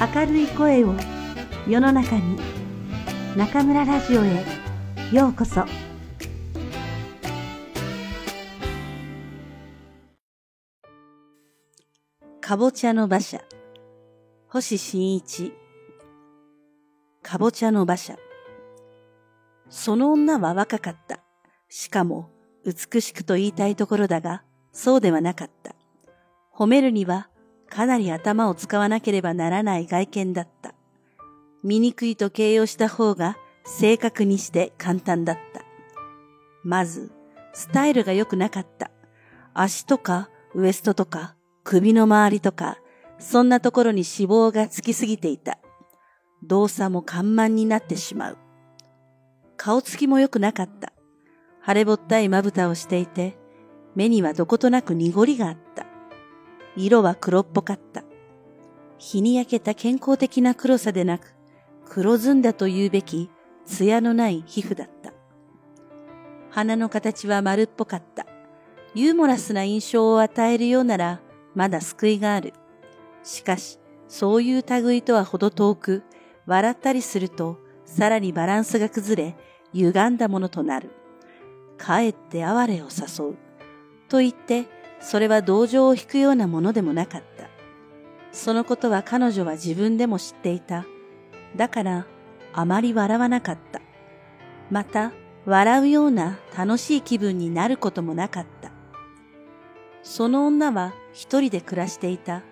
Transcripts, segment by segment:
明るい声を世の中に中村ラジオへようこそかぼちゃの馬車星新一かぼちゃの馬車その女は若かった。しかも美しくと言いたいところだが、そうではなかった。褒めるにはかなり頭を使わなければならない外見だった。醜いと形容した方が正確にして簡単だった。まず、スタイルが良くなかった。足とかウエストとか首の周りとか、そんなところに脂肪がつきすぎていた。動作も緩慢になってしまう。顔つきも良くなかった。腫れぼったいまぶたをしていて、目にはどことなく濁りがあった。色は黒っぽかった。日に焼けた健康的な黒さでなく、黒ずんだと言うべき艶のない皮膚だった。鼻の形は丸っぽかった。ユーモラスな印象を与えるようなら、まだ救いがある。しかし、そういう類とはほど遠く、笑ったりすると、さらにバランスが崩れ、歪んだものとなる。かえって哀れを誘う。と言って、それは同情を引くようなものでもなかった。そのことは彼女は自分でも知っていた。だから、あまり笑わなかった。また、笑うような楽しい気分になることもなかった。その女は一人で暮らしていた。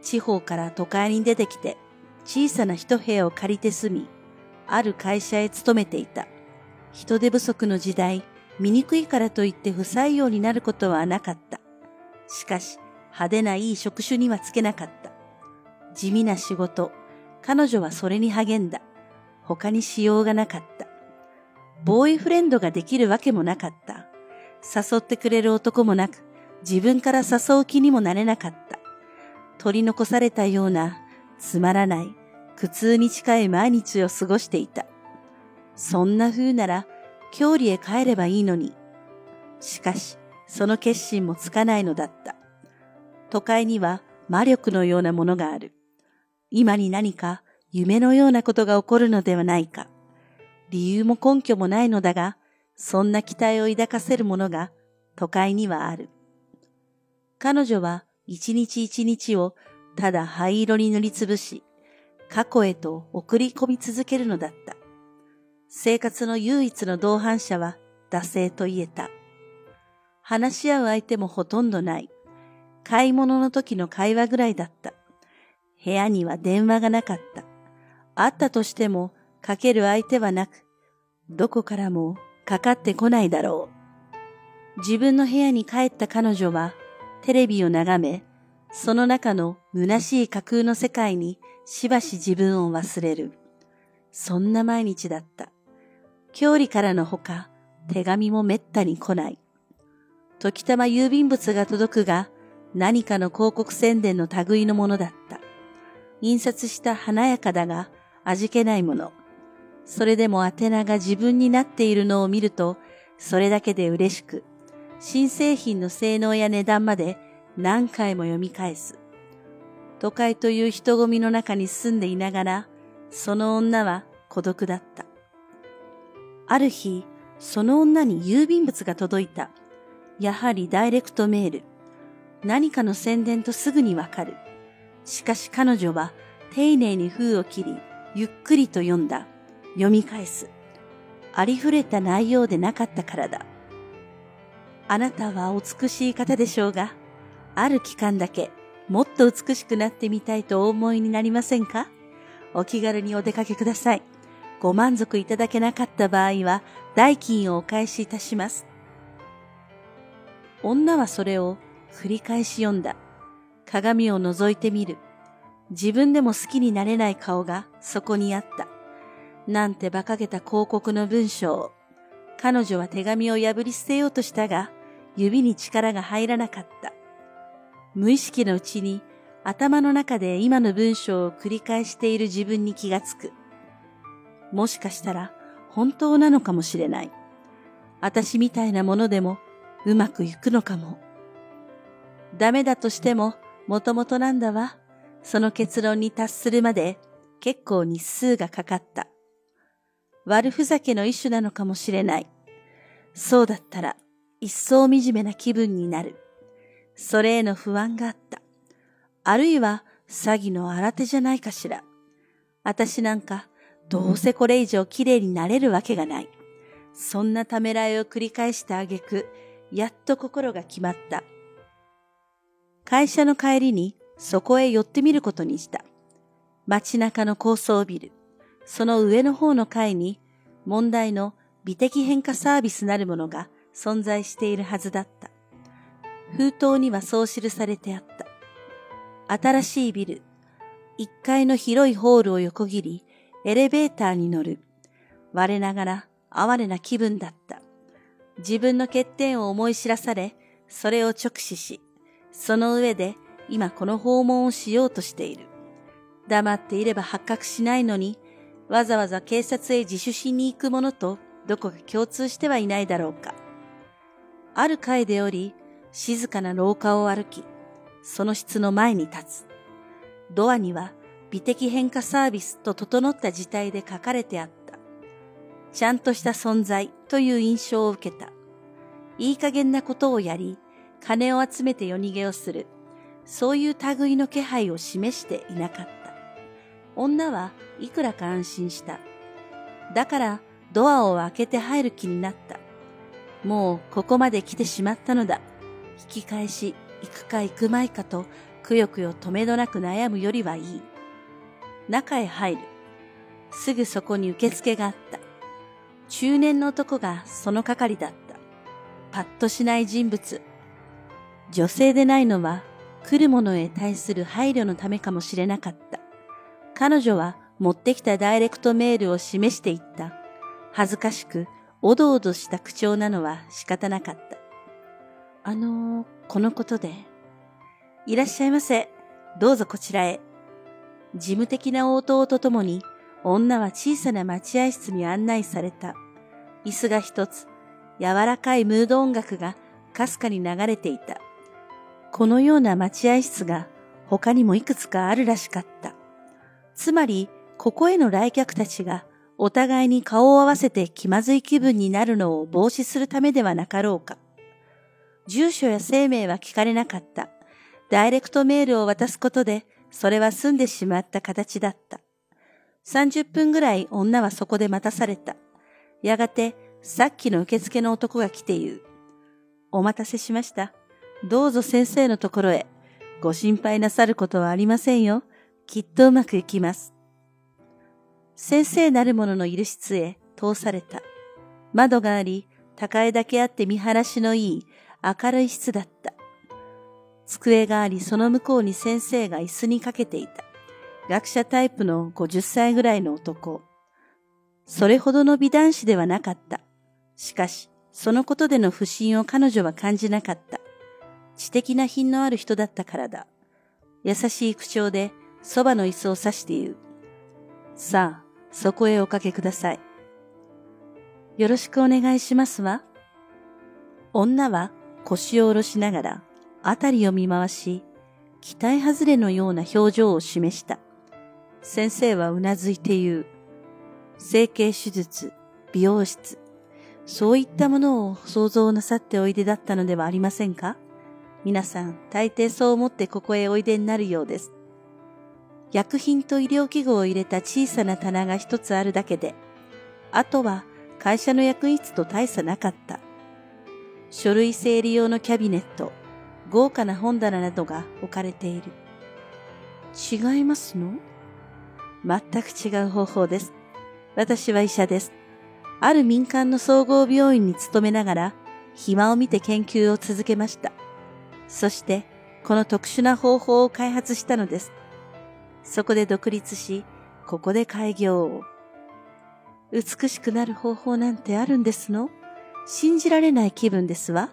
地方から都会に出てきて、小さな一部屋を借りて住み、ある会社へ勤めていた。人手不足の時代、醜いからといって不採用になることはなかった。しかし、派手ないい職種にはつけなかった。地味な仕事、彼女はそれに励んだ。他にしようがなかった。ボーイフレンドができるわけもなかった。誘ってくれる男もなく、自分から誘う気にもなれなかった。取り残されたような、つまらない、苦痛に近い毎日を過ごしていた。そんな風なら、郷里へ帰ればいいのに。しかし、その決心もつかないのだった。都会には魔力のようなものがある。今に何か夢のようなことが起こるのではないか。理由も根拠もないのだが、そんな期待を抱かせるものが都会にはある。彼女は一日一日をただ灰色に塗りつぶし、過去へと送り込み続けるのだった。生活の唯一の同伴者は惰性と言えた。話し合う相手もほとんどない。買い物の時の会話ぐらいだった。部屋には電話がなかった。あったとしてもかける相手はなく、どこからもかかってこないだろう。自分の部屋に帰った彼女はテレビを眺め、その中の虚しい架空の世界にしばし自分を忘れる。そんな毎日だった。郷里からのほか、手紙もめったに来ない。時たま郵便物が届くが、何かの広告宣伝の類のものだった。印刷した華やかだが味気ないもの。それでも宛名が自分になっているのを見ると、それだけで嬉しく、新製品の性能や値段まで何回も読み返す。都会という人混みの中に住んでいながら、その女は孤独だった。ある日、その女に郵便物が届いた。やはりダイレクトメール。何かの宣伝とすぐにわかる。しかし彼女は丁寧に封を切り、ゆっくりと読んだ。読み返す。ありふれた内容でなかったからだ。あなたはお美しい方でしょうが、ある期間だけもっと美しくなってみたいとお思いになりませんか？お気軽にお出かけください。ご満足いただけなかった場合は、代金をお返しいたします。女はそれを繰り返し読んだ。鏡を覗いてみる。自分でも好きになれない顔がそこにあった。なんて馬鹿げた広告の文章を彼女は手紙を破り捨てようとしたが、指に力が入らなかった。無意識のうちに頭の中で今の文章を繰り返している自分に気がつく。もしかしたら本当なのかもしれない。私みたいなものでもうまくいくのかも。ダメだとしても、もともとなんだわ。その結論に達するまで結構日数がかかった。悪ふざけの一種なのかもしれない。そうだったら一層惨めな気分になる。それへの不安があった。あるいは詐欺の新手じゃないかしら。私なんかどうせこれ以上綺麗になれるわけがない。そんなためらいを繰り返した挙句、やっと心が決まった。会社の帰りにそこへ寄ってみることにした。街中の高層ビル、その上の方の階に問題の美的変化サービスなるものが存在しているはずだった。封筒にはそう記されてあった。新しいビル、1階の広いホールを横切り、エレベーターに乗る。我ながら哀れな気分だった。自分の欠点を思い知らされ、それを直視し、その上で今この訪問をしようとしている。黙っていれば発覚しないのに、わざわざ警察へ自首しに行くものとどこか共通してはいないだろうか。ある階でより、静かな廊下を歩き、その室の前に立つ。ドアには美的変化サービスと整った字体で書かれてあった。ちゃんとした存在という印象を受けた。いい加減なことをやり、金を集めて夜逃げをする。そういう類の気配を示していなかった。女はいくらか安心した。だからドアを開けて入る気になった。もうここまで来てしまったのだ。引き返し行くか行くまいかとくよくよ止めどなく悩むよりはいい。中へ入る。すぐそこに受付があった。中年の男がその係だった。パッとしない人物。女性でないのは来る者へ対する配慮のためかもしれなかった。彼女は持ってきたダイレクトメールを示していった。恥ずかしく、おどおどした口調なのは仕方なかった。あのー、このことで。いらっしゃいませ。どうぞこちらへ。事務的な応答とともに、女は小さな待合室に案内された。椅子が一つ、柔らかいムード音楽がかすかに流れていた。このような待合室が他にもいくつかあるらしかった。つまり、ここへの来客たちがお互いに顔を合わせて気まずい気分になるのを防止するためではなかろうか。住所や生命は聞かれなかった。ダイレクトメールを渡すことで、それは済んでしまった形だった。30分ぐらい女はそこで待たされた。やがて、さっきの受付の男が来て言う。お待たせしました。どうぞ先生のところへ。ご心配なさることはありませんよ。きっとうまくいきます。先生なる者のいる室へ通された。窓があり、高江だけあって見晴らしのいい明るい室だった。机があり、その向こうに先生が椅子にかけていた。学者タイプの50歳ぐらいの男。それほどの美男子ではなかった。しかし、そのことでの不審を彼女は感じなかった。知的な品のある人だったからだ。優しい口調で、そばの椅子を指して言う。さあ、そこへおかけください。よろしくお願いしますわ。女は腰を下ろしながら、あたりを見回し、期待外れのような表情を示した。先生はうなずいて言う。整形手術、美容室、そういったものを想像なさっておいでだったのではありませんか？皆さん、大抵そう思ってここへおいでになるようです。薬品と医療器具を入れた小さな棚が一つあるだけで、あとは会社の役員室と大差なかった。書類整理用のキャビネット、豪華な本棚などが置かれている。違いますの？全く違う方法です。私は医者です。ある民間の総合病院に勤めながら、暇を見て研究を続けました。そして、この特殊な方法を開発したのです。そこで独立し、ここで開業を。美しくなる方法なんてあるんですの？信じられない気分ですわ。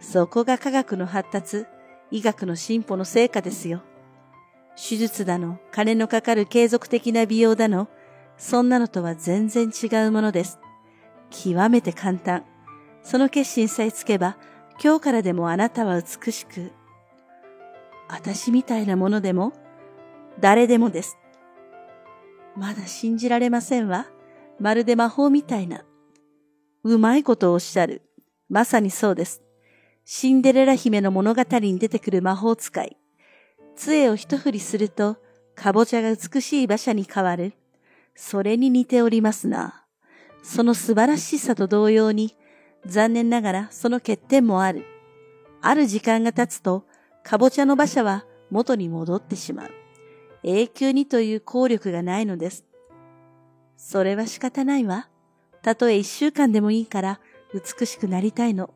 そこが科学の発達、医学の進歩の成果ですよ。手術だの、金のかかる継続的な美容だの、そんなのとは全然違うものです。極めて簡単。その決心さえつけば、今日からでもあなたは美しく。私みたいなものでも、誰でもです。まだ信じられませんわ。まるで魔法みたいな。うまいことをおっしゃる。まさにそうです。シンデレラ姫の物語に出てくる魔法使い。杖を一振りすると、かぼちゃが美しい馬車に変わる。それに似ておりますな。その素晴らしさと同様に、残念ながらその欠点もある。ある時間が経つと、かぼちゃの馬車は元に戻ってしまう。永久にという効力がないのです。それは仕方ないわ。たとえ一週間でもいいから美しくなりたいの。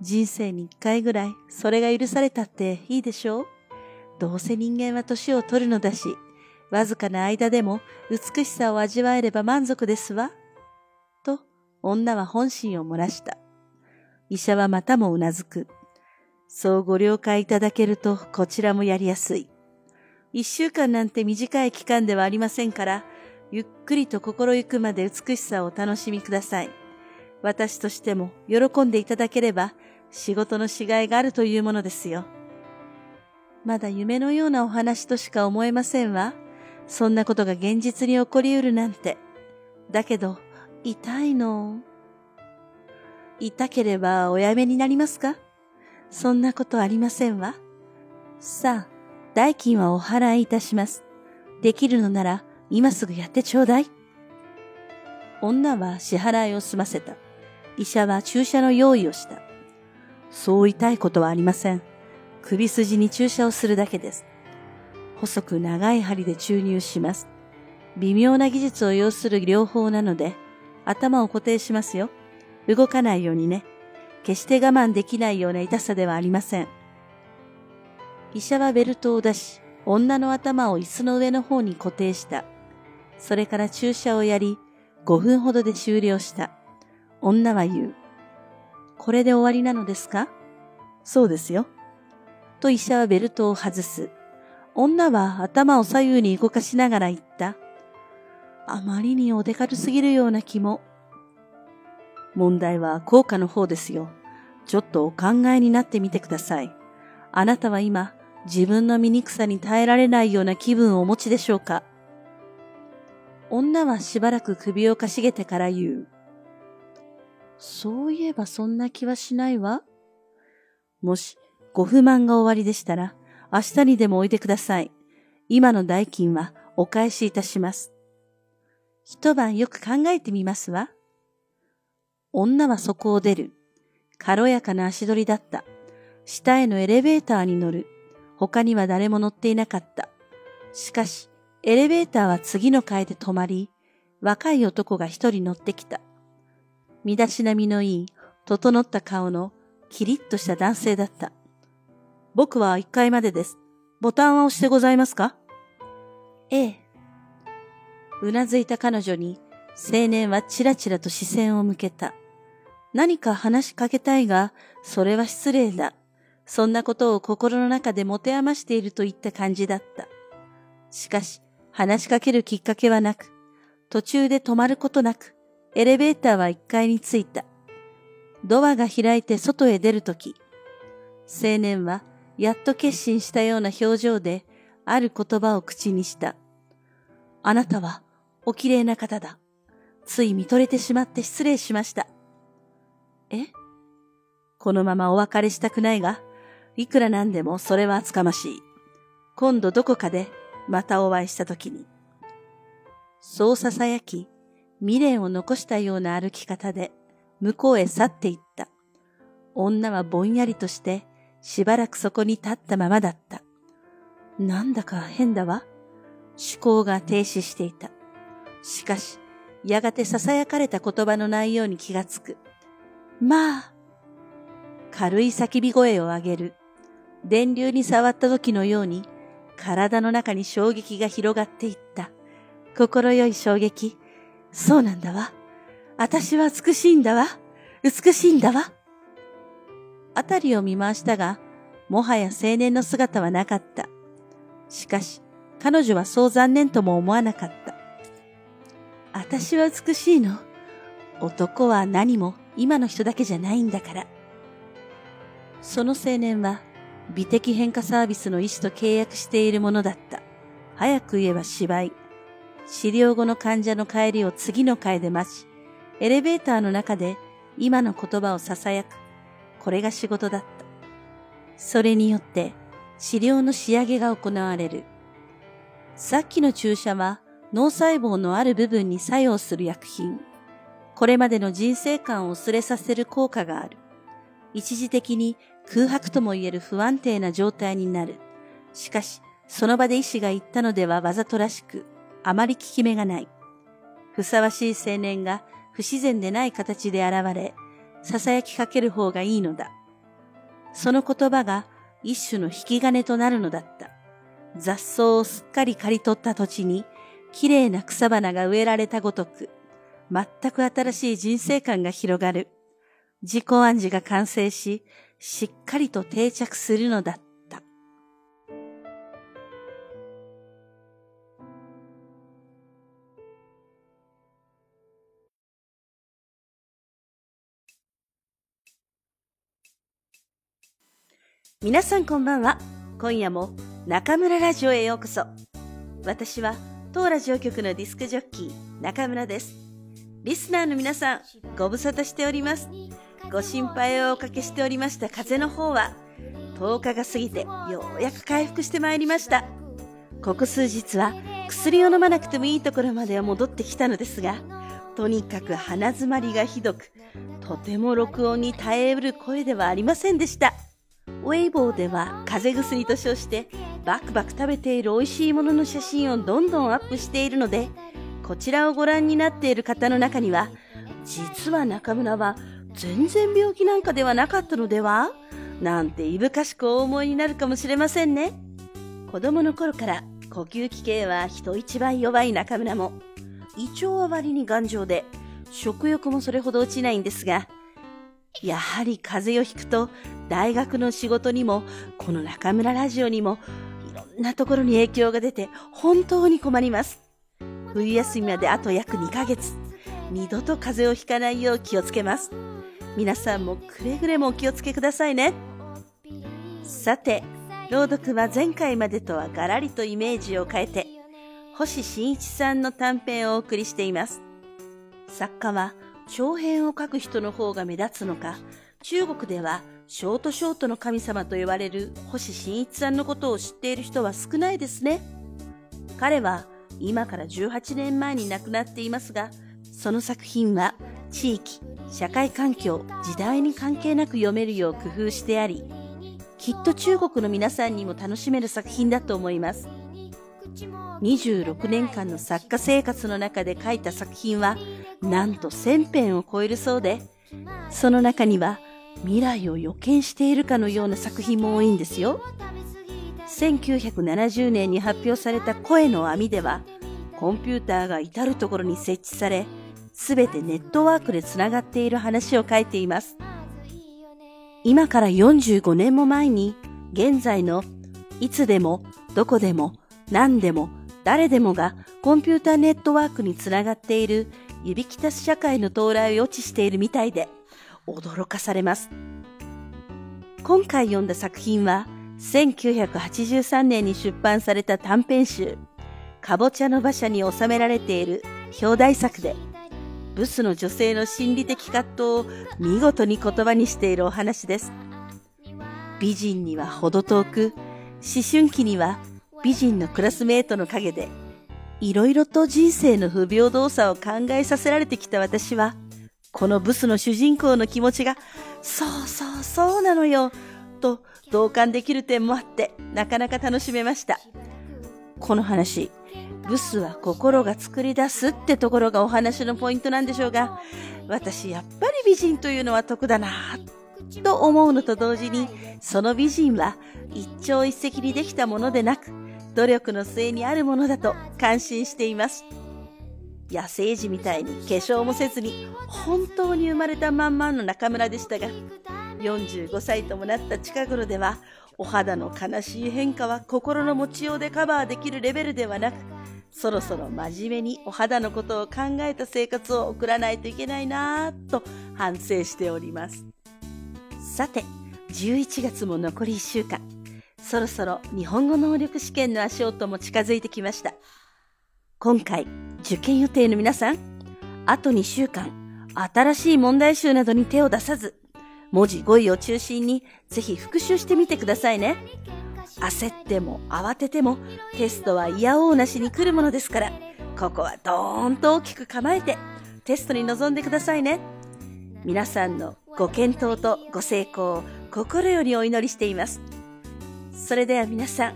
人生に一回ぐらいそれが許されたっていいでしょう？どうせ人間は年を取るのだし、わずかな間でも美しさを味わえれば満足ですわ。と、女は本心を漏らした。医者はまたもうなずく。そうご了解いただけるとこちらもやりやすい。一週間なんて短い期間ではありませんから、ゆっくりと心ゆくまで美しさをお楽しみください。私としても喜んでいただければ仕事のしがいがあるというものですよ。まだ夢のようなお話としか思えませんわ。そんなことが現実に起こりうるなんて。だけど、痛いの。痛ければおやめになりますか？そんなことありませんわ。さあ、代金はお払いいたします。できるのなら、今すぐやってちょうだい。女は支払いを済ませた。医者は注射の用意をした。そう痛いことはありません。首筋に注射をするだけです。細く長い針で注入します。微妙な技術を要する療法なので、頭を固定しますよ。動かないようにね。決して我慢できないような痛さではありません。医者はベルトを出し、女の頭を椅子の上の方に固定した。それから注射をやり、5分ほどで終了した。女は言う。これで終わりなのですか？そうですよ。と医者はベルトを外す。女は頭を左右に動かしながら言った。あまりにおでかるすぎるような気も。問題は効果の方ですよ。ちょっとお考えになってみてください。あなたは今、自分の醜さに耐えられないような気分をお持ちでしょうか女はしばらく首をかしげてから言う。そういえばそんな気はしないわ。もし、ご不満が終わりでしたら、明日にでもおいでください。今の代金はお返しいたします。一晩よく考えてみますわ。女はそこを出る。軽やかな足取りだった。下へのエレベーターに乗る。他には誰も乗っていなかった。しかし、エレベーターは次の階で止まり、若い男が一人乗ってきた。身だしなみのいい、整った顔の、キリッとした男性だった。僕は一階までです。ボタンは押してございますか？ええ。うなずいた彼女に、青年はちらちらと視線を向けた。何か話しかけたいが、それは失礼だ。そんなことを心の中で持て余しているといった感じだった。しかし、話しかけるきっかけはなく、途中で止まることなく、エレベーターは1階に着いた。ドアが開いて外へ出るとき、青年はやっと決心したような表情で、ある言葉を口にした。あなたはお綺麗な方だ。つい見とれてしまって失礼しました。え？このままお別れしたくないが、いくらなんでもそれは厚かましい。今度どこかでまたお会いしたときに。そう囁き、未練を残したような歩き方で向こうへ去っていった。女はぼんやりとしてしばらくそこに立ったままだった。なんだか変だわ。思考が停止していた。しかし、やがて囁かれた言葉の内容に気がつく。まあ。軽い叫び声を上げる。電流に触った時のように、体の中に衝撃が広がっていった。心よい衝撃。そうなんだわ。私は美しいんだわ。美しいんだわ。あたりを見回したが、もはや青年の姿はなかった。しかし、彼女はそう残念とも思わなかった。私は美しいの。男は何も今の人だけじゃないんだから。その青年は美的変化サービスの医師と契約しているものだった。早く言えば芝居。治療後の患者の帰りを次の回で待ち、エレベーターの中で今の言葉を囁く。これが仕事だった。それによって治療の仕上げが行われる。さっきの注射は脳細胞のある部分に作用する薬品。これまでの人生観を薄れさせる効果がある。一時的に空白とも言える不安定な状態になる。しかし、その場で医師が言ったのではわざとらしく、あまり効き目がない。ふさわしい青年が不自然でない形で現れ、囁きかける方がいいのだ。その言葉が一種の引き金となるのだった。雑草をすっかり刈り取った土地に、綺麗な草花が植えられたごとく、全く新しい人生観が広がる。自己暗示が完成し、しっかりと定着するのだった。皆さんこんばんは。今夜も中村ラジオへようこそ。私は当ラジオ局のディスクジョッキー中村です。リスナーの皆さん、ご無沙汰しております。ご心配をおかけしておりました風邪の方は、10日が過ぎてようやく回復してまいりました。ここ数日は薬を飲まなくてもいいところまでは戻ってきたのですが、とにかく鼻づまりがひどく、とても録音に耐えうる声ではありませんでした。ウェイボーでは風邪薬と称してバクバク食べている美味しいものの写真をどんどんアップしているので、こちらをご覧になっている方の中には、実は中村は全然病気なんかではなかったのでは？なんていぶかしくお思いになるかもしれませんね。子供の頃から呼吸器系は人一番弱い中村も、胃腸は割に頑丈で、食欲もそれほど落ちないんですが、やはり風邪をひくと大学の仕事にもこの中村ラジオにもいろんなところに影響が出て本当に困ります。冬休みまであと約2ヶ月。二度と風邪をひかないよう気をつけます。皆さんもくれぐれもお気をつけくださいね。さて、朗読は前回までとはガラリとイメージを変えて、星新一さんの短編をお送りしています。作家は長編を書く人の方が目立つのか、中国ではショートショートの神様と言われる星新一さんのことを知っている人は少ないですね。彼は今から18年前に亡くなっていますが、その作品は地域、社会環境、時代に関係なく読めるよう工夫してあり、きっと中国の皆さんにも楽しめる作品だと思います。26年間の作家生活の中で書いた作品は、なんと1000編を超えるそうで、その中には未来を予見しているかのような作品も多いんですよ。1970年に発表された声の網では、コンピューターが至るところに設置され、すべてネットワークでつながっている話を書いています。今から45年も前に、現在のいつでも、どこでも、何でも、誰でもがコンピューターネットワークにつながっている指きたす社会の到来を予知しているみたいで、驚かされます。今回読んだ作品は、1983年に出版された短編集、かぼちゃの馬車に収められている表題作で、ブスの女性の心理的葛藤を見事に言葉にしているお話です。美人には程遠く、思春期には美人のクラスメートの陰で、いろいろと人生の不平等さを考えさせられてきた私は、このブスの主人公の気持ちが、そうそうそうなのよ、と同感できる点もあって、なかなか楽しめました。この話、ブスは心が作り出すってところがお話のポイントなんでしょうが、私やっぱり美人というのは得だなと思うのと同時に、その美人は一朝一夕にできたものでなく、努力の末にあるものだと感心しています。野生児みたいに化粧もせずに本当に生まれたまんまの中村でしたが、45歳ともなった近頃では、お肌の悲しい変化は心の持ちようでカバーできるレベルではなく、そろそろ真面目にお肌のことを考えた生活を送らないといけないなぁと反省しております。さて、11月も残り1週間。そろそろ日本語能力試験の足音も近づいてきました。今回、受験予定の皆さん、あと2週間、新しい問題集などに手を出さず、文字語彙を中心にぜひ復習してみてくださいね。焦っても慌ててもテストは嫌おうなしに来るものですから、ここはドーンと大きく構えてテストに臨んでくださいね。皆さんのご健闘とご成功を心よりお祈りしています。それでは皆さん、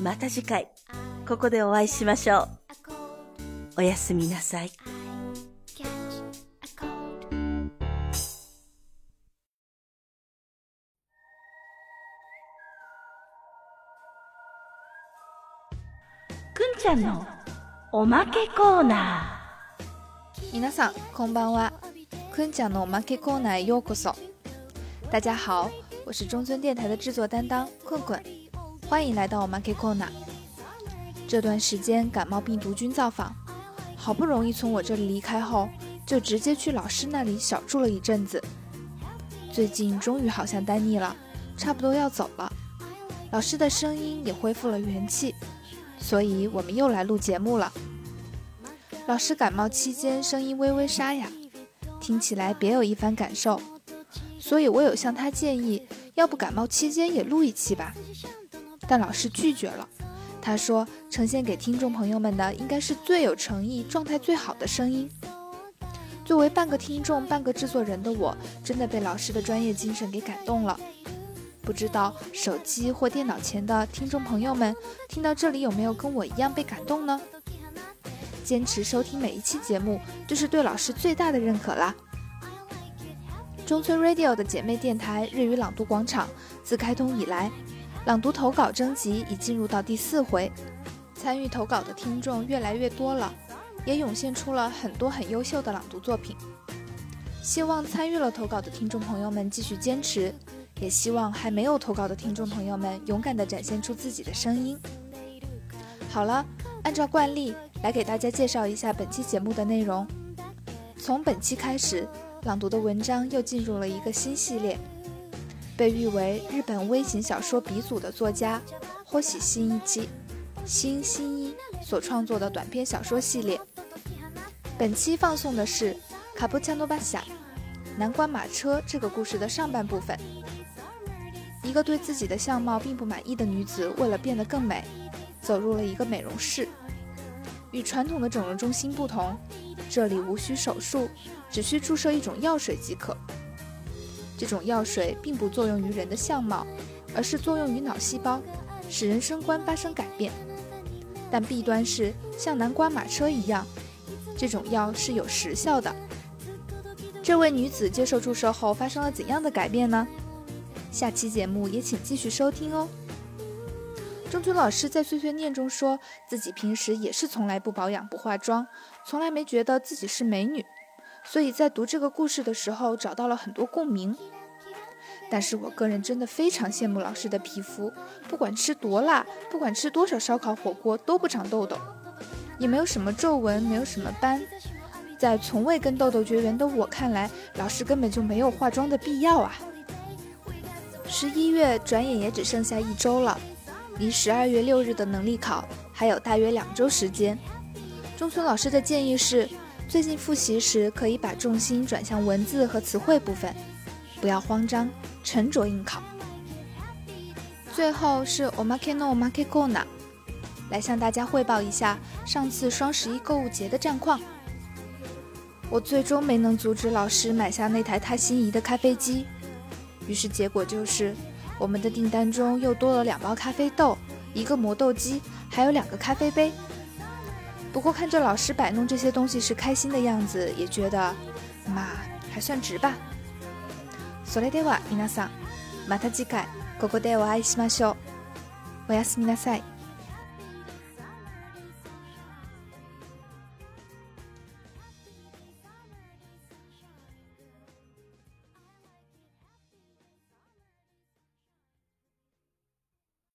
また次回、ここでお会いしましょう。おやすみなさい。くんちゃんのおまけコーナー皆さんこんばんは，坤讲のおまけコーナーへようこそ。大家好，我是中村电台的制作担当困困，欢迎来到我们 KCONA。这段时间感冒病毒菌造访，好不容易从我这里离开后，就直接去老师那里小住了一阵子。最近终于好像待腻了，差不多要走了。老师的声音也恢复了元气，所以我们又来录节目了。老师感冒期间声音微微沙哑，听起来别有一番感受，所以我有向他建议，要不感冒期间也录一期吧。但老师拒绝了，他说呈现给听众朋友们的应该是最有诚意、状态最好的声音。作为半个听众、半个制作人的我，真的被老师的专业精神给感动了。不知道手机或电脑前的听众朋友们，听到这里有没有跟我一样被感动呢？坚持收听每一期节目，就是对老师最大的认可啦。中村 Radio 的姐妹电台日语朗读广场自开通以来，朗读投稿征集已进入到第四回，参与投稿的听众越来越多了，也涌现出了很多很优秀的朗读作品。希望参与了投稿的听众朋友们继续坚持，也希望还没有投稿的听众朋友们勇敢地展现出自己的声音。好了，按照惯例来给大家介绍一下本期节目的内容。从本期开始，朗读的文章又进入了一个新系列。被誉为日本微型小说鼻祖的作家霍喜新一期新新一所创作的短篇小说系列。本期放送的是《卡布恰诺巴夏南瓜马车》这个故事的上半部分。一个对自己的相貌并不满意的女子，为了变得更美，走入了一个美容室。与传统的整容中心不同，这里无需手术，只需注射一种药水即可。这种药水并不作用于人的相貌，而是作用于脑细胞，使人生观发生改变。但弊端是，像南瓜马车一样，这种药是有时效的。这位女子接受注射后发生了怎样的改变呢？下期节目也请继续收听哦。中村老师在碎碎念中说自己平时也是从来不保养、不化妆，从来没觉得自己是美女。所以在读这个故事的时候，找到了很多共鸣。但是我个人真的非常羡慕老师的皮肤，不管吃多辣，不管吃多少烧烤火锅，都不长痘痘，也没有什么皱纹，没有什么斑。在从未跟痘痘绝缘的我看来，老师根本就没有化妆的必要啊！十一月转眼也只剩下一周了，离十二月六日的能力考还有大约两周时间。中村老师的建议是。最近复习时，可以把重心转向文字和词汇部分，不要慌张，沉着应考。最后是 o m a k e n o m a k e k o n a 来向大家汇报一下上次双十一购物节的战况。我最终没能阻止老师买下那台他心仪的咖啡机，于是结果就是我们的订单中又多了两包咖啡豆、一个磨豆机，还有两个咖啡杯。不过看着老师摆弄这些东西是开心的样子，也觉得，嘛还算值吧。それでは皆さん、また次回ここでお会いしましょう。おやすみなさい。